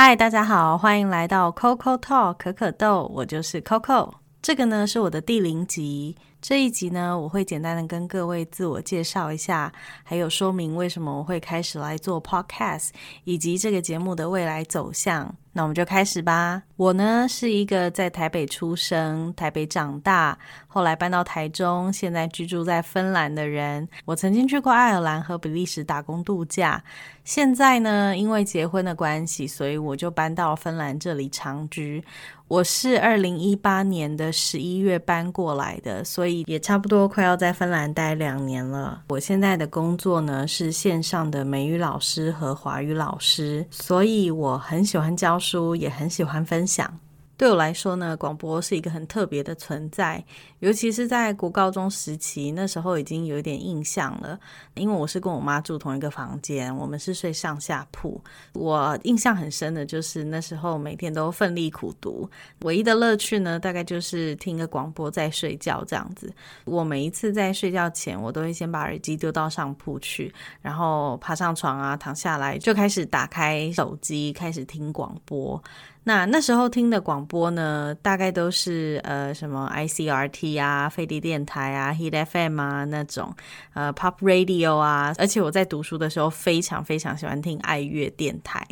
嗨，大家好，欢迎来到 Coco Talk 可可豆，我就是 Coco。这个呢是我的第零集，这一集呢我会简单的跟各位自我介绍一下，还有说明为什么我会开始来做 Podcast，以及这个节目的未来走向。那我们就开始吧。我呢是一个在台北出生、台北长大，后来搬到台中，现在居住在芬兰的人。我曾经去过爱尔兰和比利时打工度假，现在呢因为结婚的关系，所以我就搬到芬兰这里长居。我是二零一八年的十一月搬过来的，所以也差不多快要在芬兰待两年了。我现在的工作呢是线上的美语老师和华语老师，所以我很喜欢教书，也很喜欢分享。对我来说呢，广播是一个很特别的存在，尤其是在国高中时期，那时候已经有一点印象了。因为我是跟我妈住同一个房间，我们是睡上下铺。我印象很深的就是那时候每天都奋力苦读，唯一的乐趣呢，大概就是听个广播在睡觉这样子。我每一次在睡觉前，我都会先把耳机丢到上铺去，然后爬上床啊，躺下来就开始打开手机，开始听广播。那那时候听的广播呢，大概都是呃什么 ICRT 啊、飞碟电台啊、Hit FM 啊那种，呃 Pop Radio 啊。而且我在读书的时候非常非常喜欢听爱乐电台，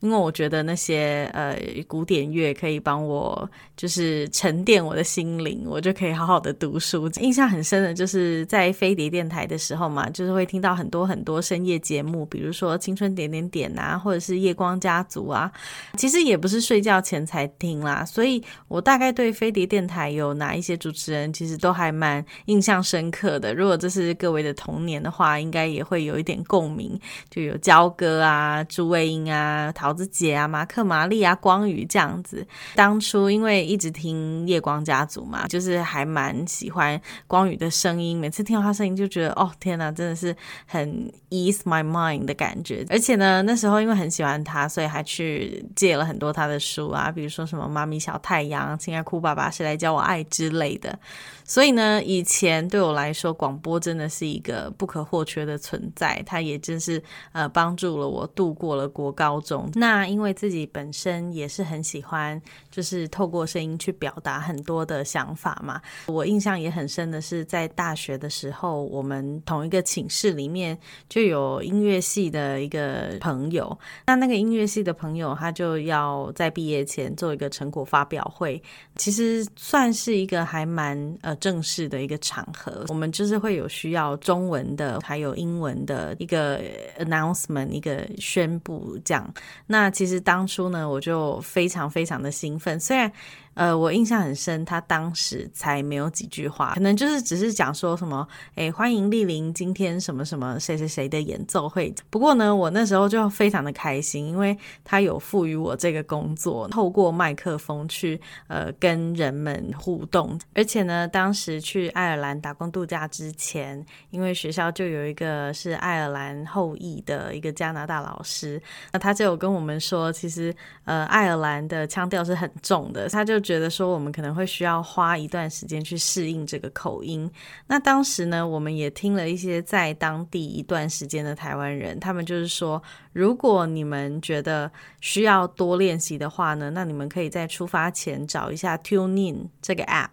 因为我觉得那些呃古典乐可以帮我就是沉淀我的心灵，我就可以好好的读书。印象很深的就是在飞碟电台的时候嘛，就是会听到很多很多深夜节目，比如说青春点点点啊，或者是夜光家族啊。其实也不是睡。觉前才听啦，所以我大概对飞碟电台有哪一些主持人，其实都还蛮印象深刻的。如果这是各位的童年的话，应该也会有一点共鸣，就有焦哥啊、朱卫英啊、桃子姐啊、马克玛丽啊、光宇这样子。当初因为一直听夜光家族嘛，就是还蛮喜欢光宇的声音，每次听到他声音就觉得哦天哪，真的是很 ease my mind 的感觉。而且呢，那时候因为很喜欢他，所以还去借了很多他的。书啊，比如说什么《妈咪小太阳》《亲爱哭爸爸》谁来教我爱之类的。所以呢，以前对我来说，广播真的是一个不可或缺的存在。它也真是呃帮助了我度过了国高中。那因为自己本身也是很喜欢，就是透过声音去表达很多的想法嘛。我印象也很深的是，在大学的时候，我们同一个寝室里面就有音乐系的一个朋友。那那个音乐系的朋友，他就要在毕业前做一个成果发表会，其实算是一个还蛮呃正式的一个场合。我们就是会有需要中文的，还有英文的一个 announcement，一个宣布这样。那其实当初呢，我就非常非常的兴奋，虽然。呃，我印象很深，他当时才没有几句话，可能就是只是讲说什么，哎，欢迎莅临今天什么什么谁谁谁的演奏会。不过呢，我那时候就非常的开心，因为他有赋予我这个工作，透过麦克风去呃跟人们互动。而且呢，当时去爱尔兰打工度假之前，因为学校就有一个是爱尔兰后裔的一个加拿大老师，那他就有跟我们说，其实呃爱尔兰的腔调是很重的，他就。觉得说我们可能会需要花一段时间去适应这个口音。那当时呢，我们也听了一些在当地一段时间的台湾人，他们就是说。如果你们觉得需要多练习的话呢，那你们可以在出发前找一下 TuneIn 这个 App。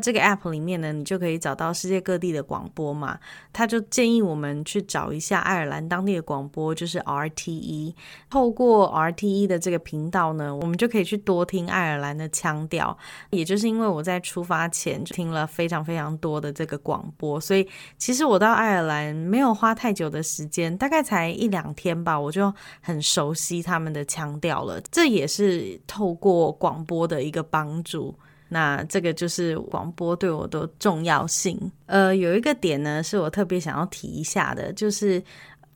这个 App 里面呢，你就可以找到世界各地的广播嘛。他就建议我们去找一下爱尔兰当地的广播，就是 RTE。透过 RTE 的这个频道呢，我们就可以去多听爱尔兰的腔调。也就是因为我在出发前就听了非常非常多的这个广播，所以其实我到爱尔兰没有花太久的时间，大概才一两天吧，我。就很熟悉他们的腔调了，这也是透过广播的一个帮助。那这个就是广播对我的重要性。呃，有一个点呢，是我特别想要提一下的，就是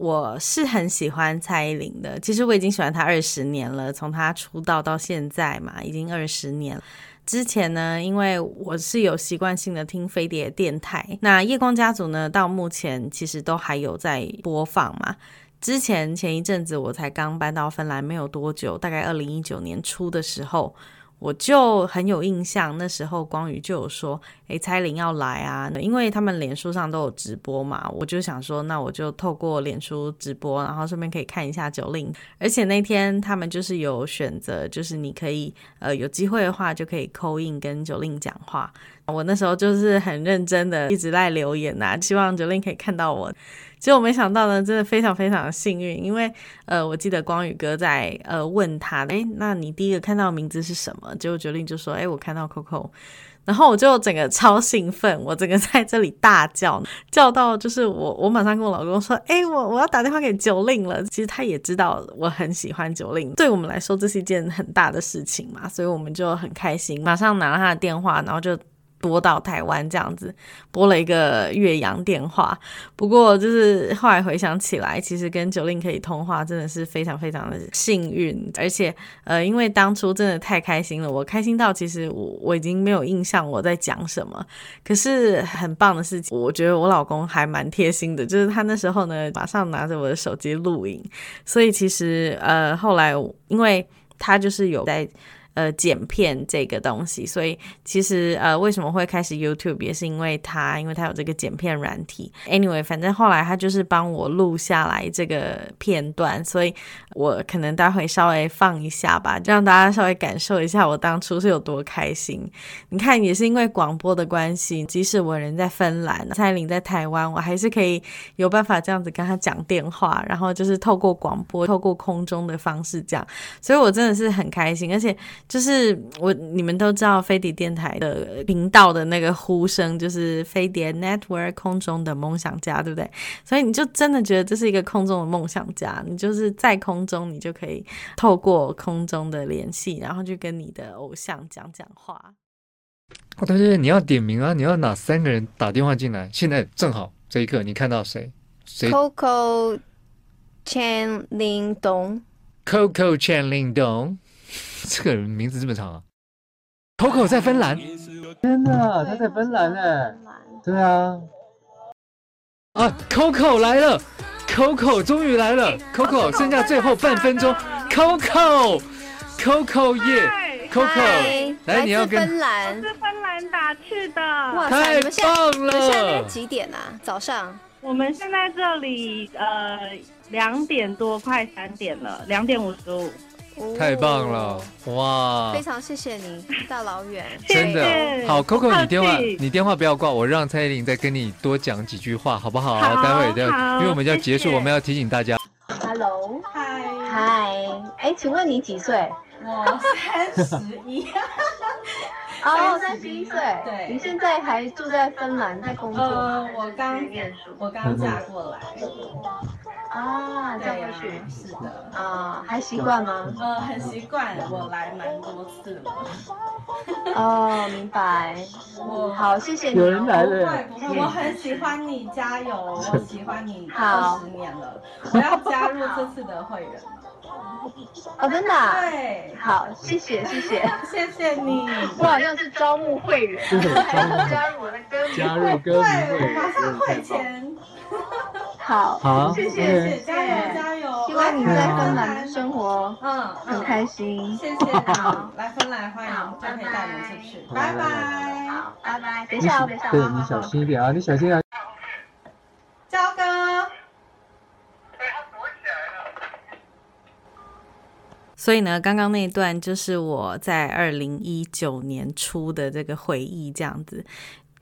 我是很喜欢蔡依林的。其实我已经喜欢她二十年了，从她出道到现在嘛，已经二十年。之前呢，因为我是有习惯性的听飞碟电台，那夜光家族呢，到目前其实都还有在播放嘛。之前前一阵子我才刚搬到芬兰没有多久，大概二零一九年初的时候，我就很有印象，那时候光宇就有说，诶，蔡琳要来啊，因为他们脸书上都有直播嘛，我就想说，那我就透过脸书直播，然后顺便可以看一下九令。而且那天他们就是有选择，就是你可以，呃，有机会的话就可以扣印跟九令讲话。我那时候就是很认真的一直在留言呐，希望九令可以看到我。结果没想到呢，真的非常非常幸运，因为呃，我记得光宇哥在呃问他，哎，那你第一个看到名字是什么？结果九令就说，哎，我看到 Coco，然后我就整个超兴奋，我整个在这里大叫，叫到就是我我马上跟我老公说，哎，我我要打电话给九令了。其实他也知道我很喜欢九令，对我们来说这是一件很大的事情嘛，所以我们就很开心，马上拿了他的电话，然后就。拨到台湾这样子，拨了一个岳阳电话。不过就是后来回想起来，其实跟九令可以通话，真的是非常非常的幸运。而且呃，因为当初真的太开心了，我开心到其实我我已经没有印象我在讲什么。可是很棒的事情，我觉得我老公还蛮贴心的，就是他那时候呢，马上拿着我的手机录影。所以其实呃，后来因为他就是有在。呃，剪片这个东西，所以其实呃，为什么会开始 YouTube 也是因为他，因为他有这个剪片软体。Anyway，反正后来他就是帮我录下来这个片段，所以我可能待会稍微放一下吧，让大家稍微感受一下我当初是有多开心。你看，也是因为广播的关系，即使我人在芬兰，蔡琳在台湾，我还是可以有办法这样子跟他讲电话，然后就是透过广播、透过空中的方式讲，所以我真的是很开心，而且。就是我，你们都知道飞碟电台的频道的那个呼声，就是飞碟 Network 空中的梦想家，对不对？所以你就真的觉得这是一个空中的梦想家，你就是在空中，你就可以透过空中的联系，然后去跟你的偶像讲讲话。哦，对对，你要点名啊！你要哪三个人打电话进来？现在正好这一刻，你看到谁？谁？Coco Chan Ling Dong。Coco Chan Ling Dong。这个人名字这么长啊！Coco 在芬兰，天哪，他在芬兰呢。对啊，啊，Coco 来了，Coco 终于来了，Coco 剩下最后半分钟，Coco，Coco 耶，Coco，来你要跟芬兰，是芬兰打去的，哇太棒了！你们现在几点啊？早上？我们现在这里呃两点多，快三点了，两点五十五。太棒了，哇！非常谢谢你，大老远，真的好，Coco，你电话你电话不要挂，我让蔡依林再跟你多讲几句话，好不好？待会的，因为我们要结束，我们要提醒大家。Hello，嗨，嗨，哎，请问你几岁？我三十一。哦，三十一岁。对，你现在还住在芬兰，在工作？呃，我刚我刚嫁过来。啊，嫁过去是的啊，还习惯吗？呃，很习惯，我来蛮多次了。哦，明白。我好，谢谢你。有人来了。不会不会，我很喜欢你，加油！我喜欢你二十年了，我要加入这次的会员。哦，真的？对。好，谢谢谢谢谢谢你。我好像是招募会员，还要 加入我的歌迷。加入歌迷会，马上汇钱。好，好，谢谢谢，加油加油！希望你在芬兰生活，嗯，很开心。谢谢，好，来芬兰欢迎，就可以带你们出去，拜拜，好，拜拜。等一下，等一下，对你小心一点啊，你小心啊。焦哥。所以呢，刚刚那一段就是我在二零一九年初的这个回忆，这样子。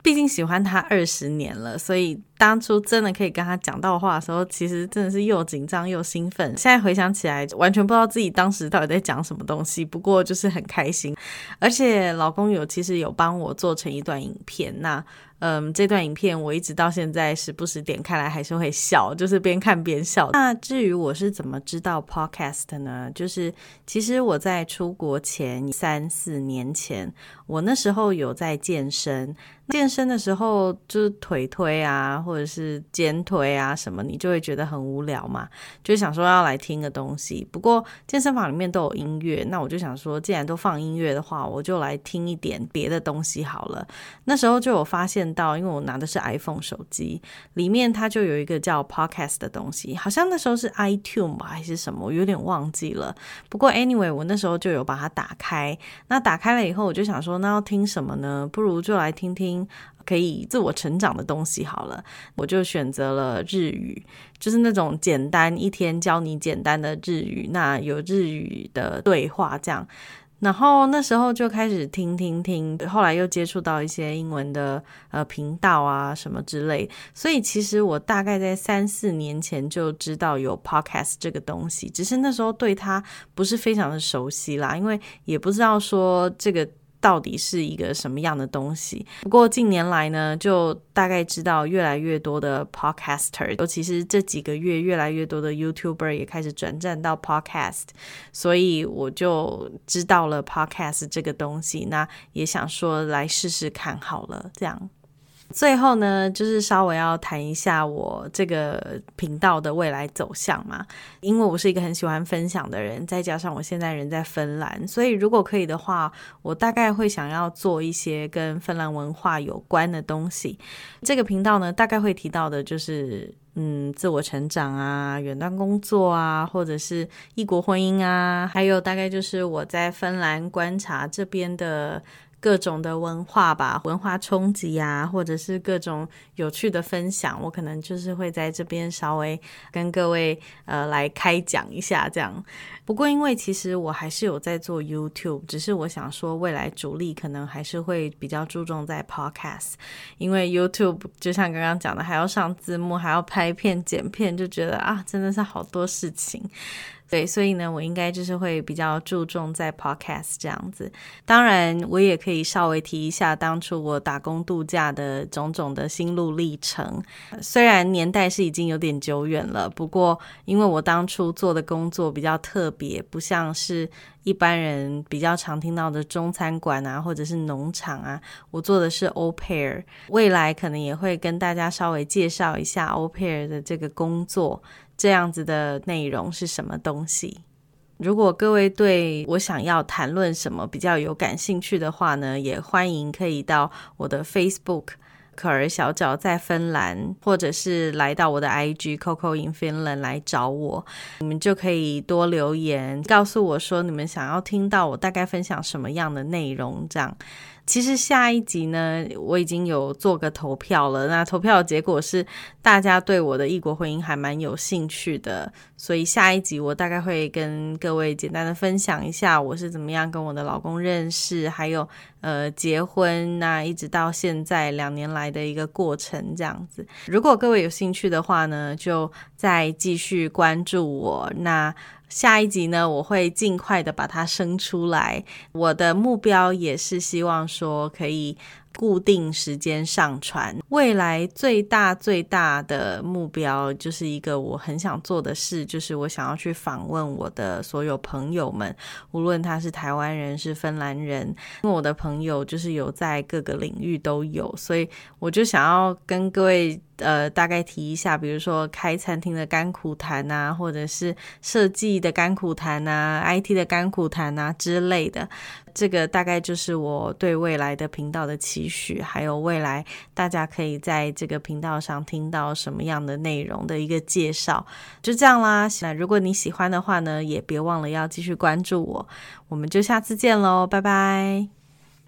毕竟喜欢他二十年了，所以当初真的可以跟他讲到话的时候，其实真的是又紧张又兴奋。现在回想起来，完全不知道自己当时到底在讲什么东西。不过就是很开心，而且老公有其实有帮我做成一段影片。那嗯，这段影片我一直到现在时不时点开来还是会笑，就是边看边笑。那至于我是怎么知道 podcast 呢？就是其实我在出国前三四年前，我那时候有在健身。健身的时候就是腿推啊，或者是肩推啊什么，你就会觉得很无聊嘛，就想说要来听个东西。不过健身房里面都有音乐，那我就想说，既然都放音乐的话，我就来听一点别的东西好了。那时候就有发现到，因为我拿的是 iPhone 手机，里面它就有一个叫 Podcast 的东西，好像那时候是 iTune 吧还是什么，我有点忘记了。不过 Anyway，我那时候就有把它打开。那打开了以后，我就想说，那要听什么呢？不如就来听听可以自我成长的东西好了。我就选择了日语，就是那种简单一天教你简单的日语，那有日语的对话这样。然后那时候就开始听听听，后来又接触到一些英文的呃频道啊什么之类，所以其实我大概在三四年前就知道有 podcast 这个东西，只是那时候对它不是非常的熟悉啦，因为也不知道说这个。到底是一个什么样的东西？不过近年来呢，就大概知道越来越多的 podcaster，尤其是这几个月，越来越多的 YouTuber 也开始转战到 podcast，所以我就知道了 podcast 这个东西，那也想说来试试看好了，这样。最后呢，就是稍微要谈一下我这个频道的未来走向嘛。因为我是一个很喜欢分享的人，再加上我现在人在芬兰，所以如果可以的话，我大概会想要做一些跟芬兰文化有关的东西。这个频道呢，大概会提到的就是嗯，自我成长啊，远端工作啊，或者是异国婚姻啊，还有大概就是我在芬兰观察这边的。各种的文化吧，文化冲击啊，或者是各种有趣的分享，我可能就是会在这边稍微跟各位呃来开讲一下这样。不过因为其实我还是有在做 YouTube，只是我想说未来主力可能还是会比较注重在 Podcast，因为 YouTube 就像刚刚讲的，还要上字幕，还要拍片剪片，就觉得啊真的是好多事情。对，所以呢，我应该就是会比较注重在 podcast 这样子。当然，我也可以稍微提一下当初我打工度假的种种的心路历程。虽然年代是已经有点久远了，不过因为我当初做的工作比较特别，不像是一般人比较常听到的中餐馆啊，或者是农场啊，我做的是 au pair。未来可能也会跟大家稍微介绍一下 au pair 的这个工作。这样子的内容是什么东西？如果各位对我想要谈论什么比较有感兴趣的话呢，也欢迎可以到我的 Facebook 可儿小脚在芬兰，或者是来到我的 IG Coco in Finland 来找我，你们就可以多留言，告诉我说你们想要听到我大概分享什么样的内容，这样。其实下一集呢，我已经有做个投票了。那投票的结果是，大家对我的异国婚姻还蛮有兴趣的，所以下一集我大概会跟各位简单的分享一下我是怎么样跟我的老公认识，还有呃结婚那一直到现在两年来的一个过程这样子。如果各位有兴趣的话呢，就再继续关注我。那。下一集呢，我会尽快的把它生出来。我的目标也是希望说可以。固定时间上传。未来最大最大的目标，就是一个我很想做的事，就是我想要去访问我的所有朋友们，无论他是台湾人是芬兰人，因为我的朋友就是有在各个领域都有，所以我就想要跟各位呃大概提一下，比如说开餐厅的甘苦谈啊，或者是设计的甘苦谈啊，IT 的甘苦谈啊之类的。这个大概就是我对未来的频道的期许，还有未来大家可以在这个频道上听到什么样的内容的一个介绍，就这样啦。那如果你喜欢的话呢，也别忘了要继续关注我，我们就下次见喽，拜拜。